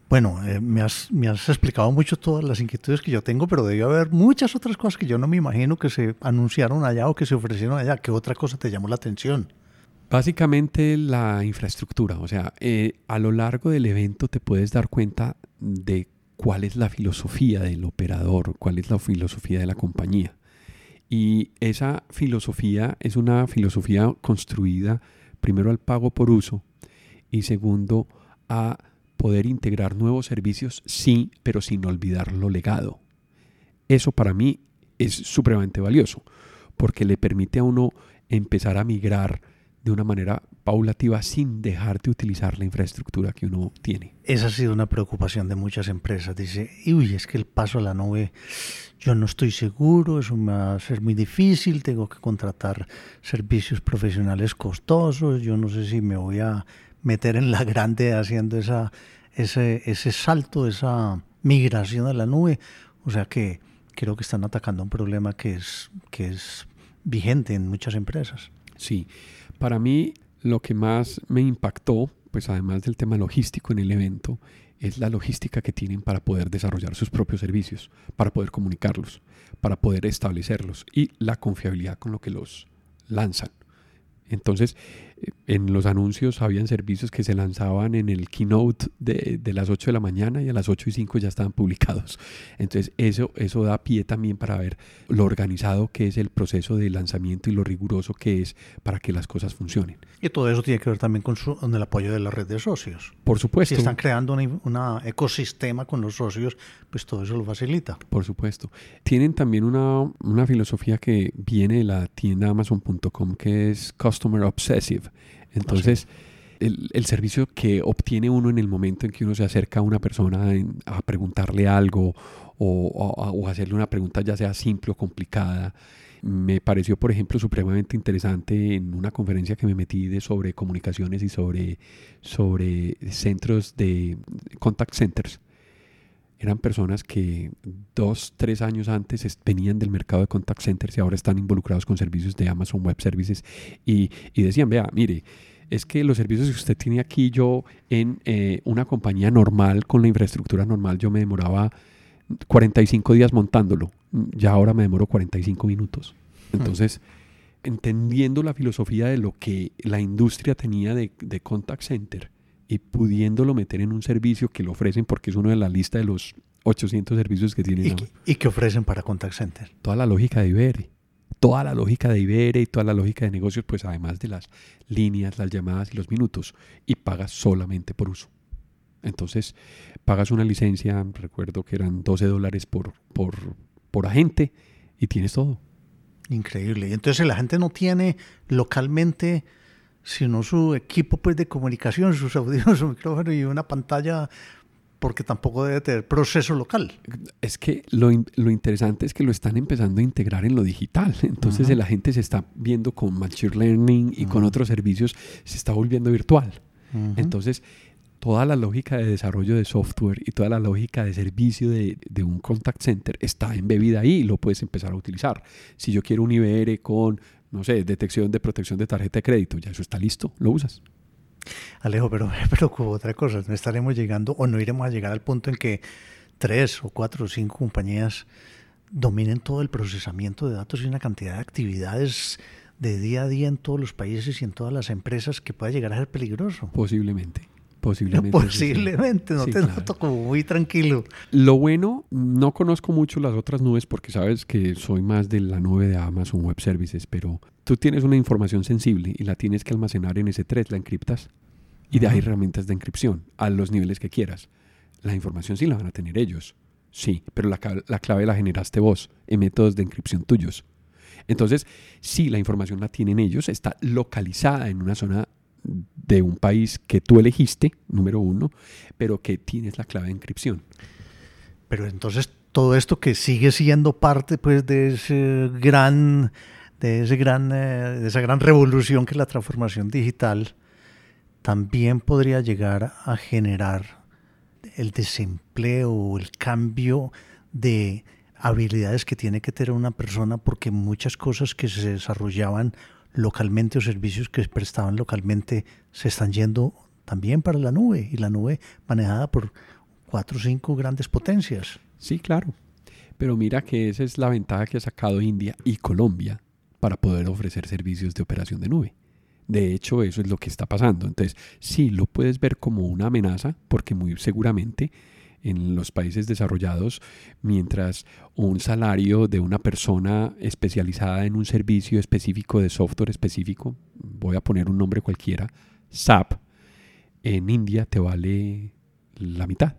Bueno, eh, me, has, explicado mucho todas las inquietudes que yo tengo, pero debe haber muchas otras cosas que yo no me imagino que se anunciaron allá o que se ofrecieron allá. ¿Qué otra cosa te llamó la atención? Básicamente la infraestructura. O sea, eh, a lo largo del evento te puedes dar cuenta de cuál es la filosofía del operador, cuál es la filosofía de la compañía. Y esa filosofía es una filosofía construida primero al pago por uso y segundo a poder integrar nuevos servicios, sí, pero sin olvidar lo legado. Eso para mí es supremamente valioso porque le permite a uno empezar a migrar de una manera paulativa sin dejar de utilizar la infraestructura que uno tiene. Esa ha sido una preocupación de muchas empresas. Dice, uy, es que el paso a la nube, yo no estoy seguro, eso va a ser muy difícil, tengo que contratar servicios profesionales costosos, yo no sé si me voy a meter en la grande haciendo esa, ese, ese salto, esa migración a la nube. O sea que creo que están atacando un problema que es, que es vigente en muchas empresas. Sí, para mí lo que más me impactó, pues además del tema logístico en el evento, es la logística que tienen para poder desarrollar sus propios servicios, para poder comunicarlos, para poder establecerlos y la confiabilidad con lo que los lanzan. Entonces, en los anuncios habían servicios que se lanzaban en el keynote de, de, las 8 de la mañana y a las 8 y 5 ya estaban publicados. Entonces, eso, eso da pie también para ver lo organizado que es el proceso de lanzamiento y lo riguroso que es para que las cosas funcionen. Y todo eso tiene que ver también con, su, con el apoyo de la red de socios. Por supuesto. Si están creando un ecosistema con los socios, pues todo eso lo facilita. Por supuesto. Tienen también una, una filosofía que viene de la tienda amazon.com que es Customer Obsessive. Entonces, el, servicio que obtiene uno en el momento en que uno se acerca a una persona a preguntarle algo o, o, o hacerle una pregunta ya sea simple o complicada, me pareció, por ejemplo, supremamente interesante en una conferencia que me metí de sobre comunicaciones y sobre, sobre centros de contact centers. Eran personas que dos, tres años antes venían del mercado de contact centers y ahora están involucrados con servicios de Amazon Web Services y, y decían, vea, mire, es que los servicios que usted tiene aquí, yo en eh, una compañía normal, con la infraestructura normal, yo me demoraba 45 días montándolo. Ya ahora me demoro 45 minutos. Entonces, entendiendo la filosofía de lo que la industria tenía de, de, contact center y pudiéndolo meter en un servicio que lo ofrecen porque es uno de la lista de los 800 servicios que tienen. ¿Y, que, ¿y qué ofrecen para contact center? Toda la lógica de IBR. Toda la lógica de IBR y toda la lógica de negocios, pues además de las líneas, las llamadas y los minutos. Y pagas solamente por uso. Entonces, pagas una licencia, recuerdo que eran 12 dólares por, por, por agente y tienes todo. Increíble. Y entonces la gente no tiene localmente sino su equipo pues, de comunicación, sus audífonos, su micrófono y una pantalla, porque tampoco debe tener proceso local. Es que lo, lo interesante es que lo están empezando a integrar en lo digital. Entonces uh -huh. la gente se está viendo con Machine Learning y uh -huh. con otros servicios, se está volviendo virtual. Uh -huh. Entonces toda la lógica de desarrollo de software y toda la lógica de servicio de, de, un contact center está embebida ahí y lo puedes empezar a utilizar. Si yo quiero un IBR con, no sé, detección de protección de tarjeta de crédito, ya eso está listo, lo usas. Alejo, pero me preocupa otra cosa, no estaremos llegando o no iremos a llegar al punto en que tres o cuatro o cinco compañías dominen todo el procesamiento de datos y una cantidad de actividades de día a día en todos los países y en todas las empresas que pueda llegar a ser peligroso. Posiblemente. Posiblemente. Posiblemente, no sí, te claro. noto como muy tranquilo. Lo bueno, no conozco mucho las otras nubes porque sabes que soy más de la nube de Amazon Web Services, pero tú tienes una información sensible y la tienes que almacenar en S3, la encriptas y de ahí herramientas de encripción a los niveles que quieras. La información sí la van a tener ellos, sí, pero la, la clave la generaste vos en métodos de encripción tuyos. Entonces, sí, la información la tienen ellos, está localizada en una zona de un país que tú elegiste, número uno, pero que tienes la clave de encripción. Pero entonces todo esto que sigue siendo parte pues de ese gran de ese gran eh, de esa gran revolución que es la transformación digital también podría llegar a generar el desempleo el cambio de habilidades que tiene que tener una persona porque muchas cosas que se desarrollaban localmente o servicios que prestaban localmente se están yendo también para la nube y la nube manejada por cuatro o cinco grandes potencias. Sí, claro. Pero mira que esa es la ventaja que ha sacado India y Colombia para poder ofrecer servicios de operación de nube. De hecho, eso es lo que está pasando. Entonces, sí, lo puedes ver como una amenaza, porque muy seguramente en los países desarrollados, mientras un salario de una persona especializada en un servicio específico de software específico, voy a poner un nombre cualquiera, SAP, en India te vale la mitad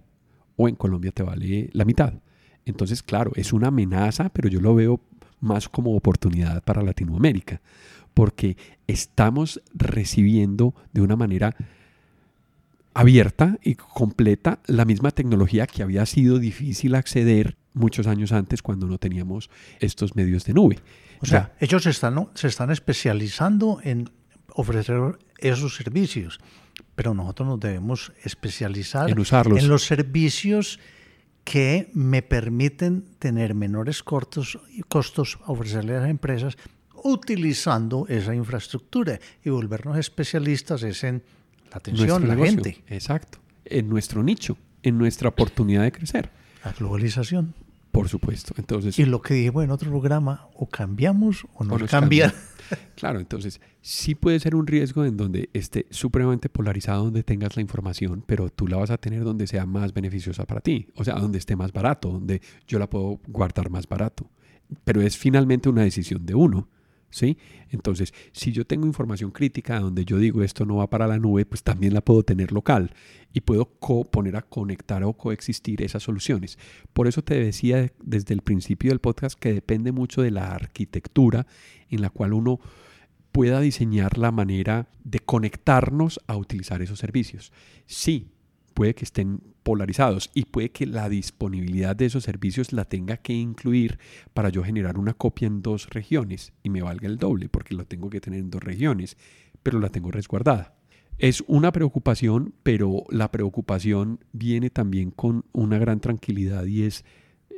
o en Colombia te vale la mitad. Entonces, claro, es una amenaza, pero yo lo veo más como oportunidad para Latinoamérica, porque estamos recibiendo de una manera abierta y completa la misma tecnología que había sido difícil acceder muchos años antes cuando no teníamos estos medios de nube. O sea, ellos están, se están especializando en ofrecer esos servicios, pero nosotros nos debemos especializar en, usarlos. en los servicios que me permiten tener menores costos, costos a ofrecerle a las empresas utilizando esa infraestructura y volvernos especialistas es en la atención, la gente. Exacto, en nuestro nicho, en nuestra oportunidad de crecer. La globalización. Por supuesto. Entonces, y lo que dije en otro programa, o cambiamos o nos, cambia. Claro, entonces sí puede ser un riesgo en donde esté supremamente polarizado, donde tengas la información, pero tú la vas a tener donde sea más beneficiosa para ti, o sea, donde esté más barato, donde yo la puedo guardar más barato. Pero es finalmente una decisión de uno. Entonces, si yo tengo información crítica donde yo digo esto no va para la nube, pues también la puedo tener local y puedo poner a conectar o coexistir esas soluciones. Por eso te decía desde el principio del podcast que depende mucho de la arquitectura en la cual uno pueda diseñar la manera de conectarnos a utilizar esos servicios. Sí, puede que estén polarizados y puede que la disponibilidad de esos servicios la tenga que incluir para yo generar una copia en dos regiones y me valga el doble porque lo tengo que tener en dos regiones, pero la tengo resguardada. Es una preocupación, pero la preocupación viene también con una gran tranquilidad y es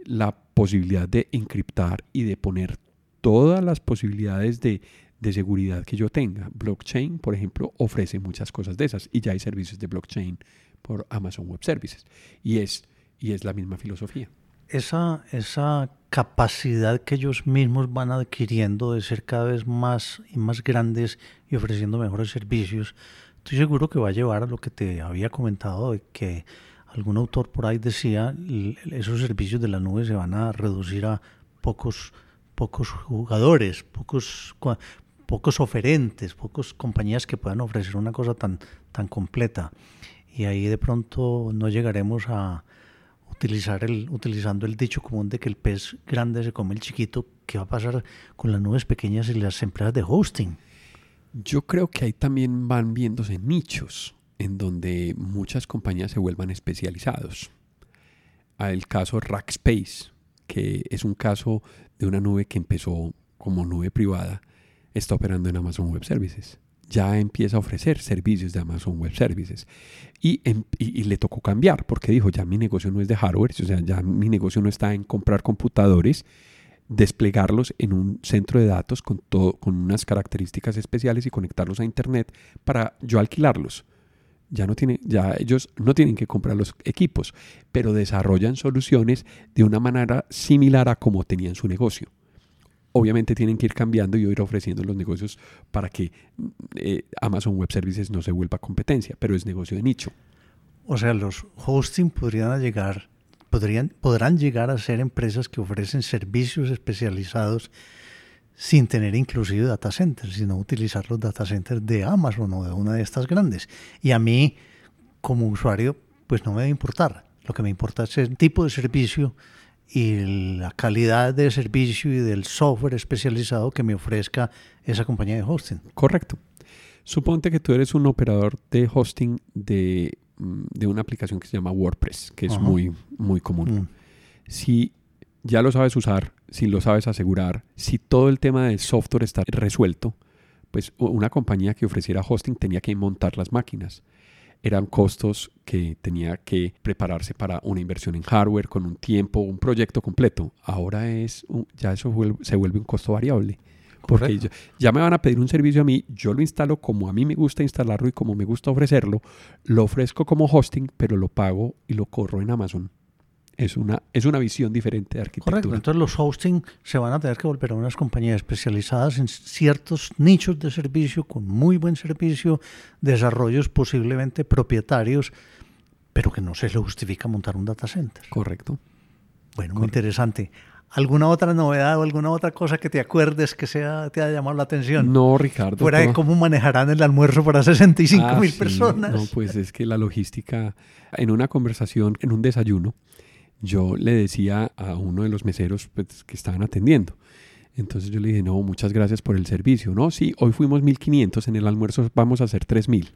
la posibilidad de encriptar y de poner todas las posibilidades de, de seguridad que yo tenga. Blockchain, por ejemplo, ofrece muchas cosas de esas y ya hay servicios de blockchain por Amazon Web Services. Y es, y es la misma filosofía. Esa, esa capacidad que ellos mismos van adquiriendo de ser cada vez más y más grandes y ofreciendo mejores servicios, estoy seguro que va a llevar a lo que te había comentado, de que algún autor por ahí decía, esos servicios de la nube se van a reducir a pocos, pocos jugadores, pocos, pocos oferentes, pocas compañías que puedan ofrecer una cosa tan, tan completa y ahí de pronto no llegaremos a utilizar el, utilizando el dicho común de que el pez grande se come el chiquito, ¿qué va a pasar con las nubes pequeñas y las empresas de hosting? Yo creo que ahí también van viéndose nichos en donde muchas compañías se vuelvan especializados. El caso Rackspace, que es un caso de una nube que empezó como nube privada, está operando en Amazon Web Services ya empieza a ofrecer servicios de Amazon Web Services. Em, y, le tocó cambiar porque dijo, ya mi negocio no es de hardware, o sea, ya mi negocio no está en comprar computadores, desplegarlos en un centro de datos con, todo, con unas características especiales y conectarlos a Internet para yo alquilarlos. Ya, no tiene, ya ellos no tienen que comprar los equipos, pero desarrollan soluciones de una manera similar a como tenían su negocio obviamente tienen que ir cambiando y ir ofreciendo los negocios para que eh, Amazon Web Services no se vuelva competencia, pero es negocio de nicho. O sea, los hosting podrían llegar, podrían, podrán llegar a ser empresas que ofrecen servicios especializados sin tener inclusive data centers, sino utilizar los data centers de Amazon o de una de estas grandes. Y a mí, como usuario, pues no me debe importar. Lo que me importa es el tipo de servicio y la calidad de servicio y del software especializado que me ofrezca esa compañía de hosting. Correcto. Suponte que tú eres un operador de hosting de, mm, de una aplicación que se llama WordPress, que es muy, muy común. Mm. Si ya lo sabes usar, si lo sabes asegurar, si todo el tema del software está resuelto, pues una compañía que ofreciera hosting tenía que montar las máquinas eran costos que tenía que prepararse para una inversión en hardware con un tiempo, un proyecto completo. Ahora es ya eso se vuelve un costo variable. Porque ya, me van a pedir un servicio a mí, yo lo instalo como a mí me gusta instalarlo y como me gusta ofrecerlo, lo ofrezco como hosting, pero lo pago y lo corro en Amazon es una, es una visión diferente de arquitectura. Correcto, entonces los hosting se van a tener que volver a unas compañías especializadas en ciertos nichos de servicio, con muy buen servicio, desarrollos posiblemente propietarios, pero que no se le justifica montar un data center. Correcto. Bueno, muy interesante. ¿Alguna otra novedad o alguna otra cosa que te acuerdes que sea, te haya llamado la atención? No, Ricardo. Fuera de cómo manejarán el almuerzo para 65 ah, mil personas. No, pues es que la logística, en una conversación, en un desayuno, yo le decía a uno de los meseros pues, que estaban atendiendo, entonces yo le dije, no, muchas gracias por el servicio. No, sí, hoy fuimos 1500, en el almuerzo vamos a hacer 3000.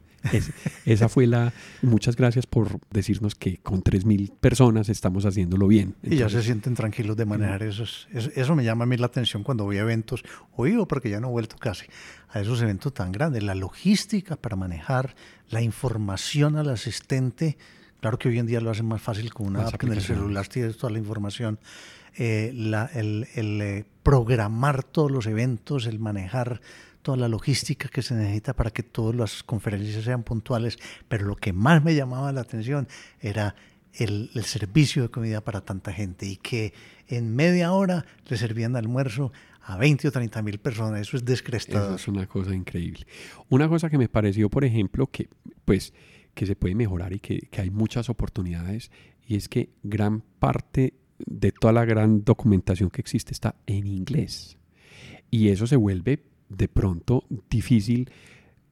esa fue la... Muchas gracias por decirnos que con 3000 personas estamos haciéndolo bien. y ya se sienten tranquilos de manejar eso, eso. me llama a mí la atención cuando voy a eventos, oído porque ya no he vuelto casi, a esos eventos tan grandes. La logística para manejar la información al asistente. Claro que hoy en día lo hacen más fácil con una app en el celular, tienes toda la información eh, el, eh, programar todos los eventos, el manejar toda la logística que se necesita para que todas las conferencias sean puntuales, pero lo que más me llamaba la atención era el, servicio de comida para tanta gente y que en media hora le servían almuerzo a 20 o 30 mil personas. Eso es descrestado. Eso es una cosa increíble. Una cosa que me pareció, por ejemplo, que pues que se puede mejorar y que, que hay muchas oportunidades, y es que gran parte de toda la gran documentación que existe está en inglés. Y eso se vuelve de pronto difícil,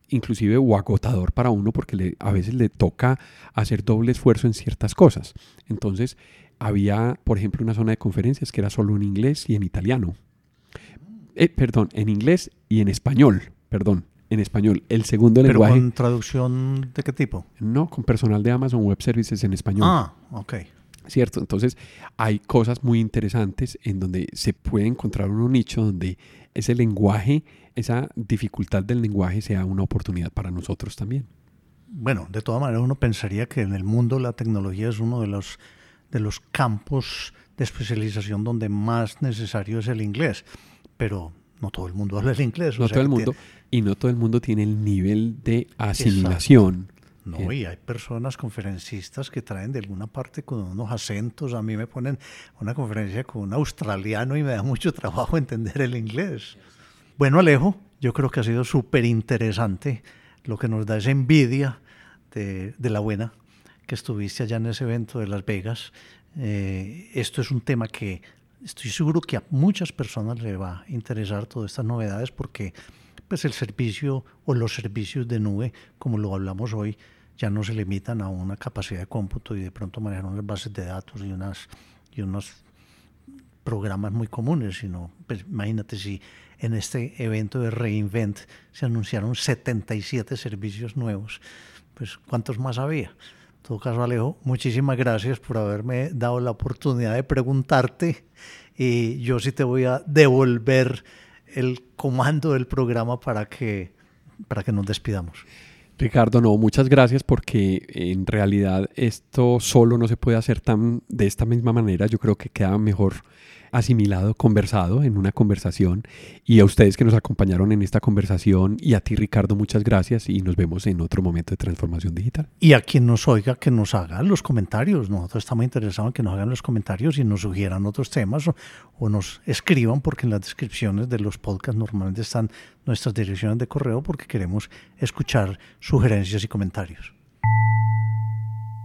inclusive o agotador para uno porque a veces le toca hacer doble esfuerzo en ciertas cosas. Entonces, había, por ejemplo, una zona de conferencias que era solo en inglés y en italiano. Eh, perdón, en inglés y en español, perdón, en español. El segundo ¿Pero lenguaje. ¿Con traducción de qué tipo? No, con personal de Amazon Web Services en español. Ah, ok. ¿cierto? Entonces hay cosas muy interesantes en donde se puede encontrar un nicho donde ese lenguaje, esa dificultad del lenguaje sea una oportunidad para nosotros también. Bueno, de todas maneras uno pensaría que en el mundo la tecnología es uno de los, de los campos de especialización donde más necesario es el inglés, pero no todo el mundo habla el inglés. No todo el mundo, y no todo el mundo tiene el nivel de asimilación no, y hay personas conferencistas que traen de alguna parte con unos acentos. A mí me ponen una conferencia con un australiano y me da mucho trabajo entender el inglés. Bueno, Alejo, yo creo que ha sido súper interesante. Lo que nos da esa envidia de, la buena que estuviste allá en ese evento de Las Vegas. Eh, esto es un tema que estoy seguro que a muchas personas le va a interesar todas estas novedades porque pues el servicio o los servicios de nube, como lo hablamos hoy, ya no se limitan a una capacidad de cómputo y de pronto manejar unas bases de datos y, unas, y unos programas muy comunes, sino, pues, imagínate si en este evento de Reinvent se anunciaron 77 servicios nuevos, pues ¿cuántos más había? En todo caso, Alejo, muchísimas gracias por haberme dado la oportunidad de preguntarte y yo sí te voy a devolver el comando del programa para que, para que nos despidamos. Ricardo, no, muchas gracias porque en realidad esto solo no se puede hacer tan de esta misma manera. Yo creo que queda mejor asimilado, conversado en una conversación. Y a ustedes que nos acompañaron en esta conversación y a ti Ricardo, muchas gracias y nos vemos en otro momento de transformación digital. Y a quien nos oiga, que nos haga los comentarios. Nosotros estamos interesados en que nos hagan los comentarios y nos sugieran otros temas o, o nos escriban porque en las descripciones de los podcasts normalmente están nuestras direcciones de correo porque queremos escuchar sugerencias y comentarios.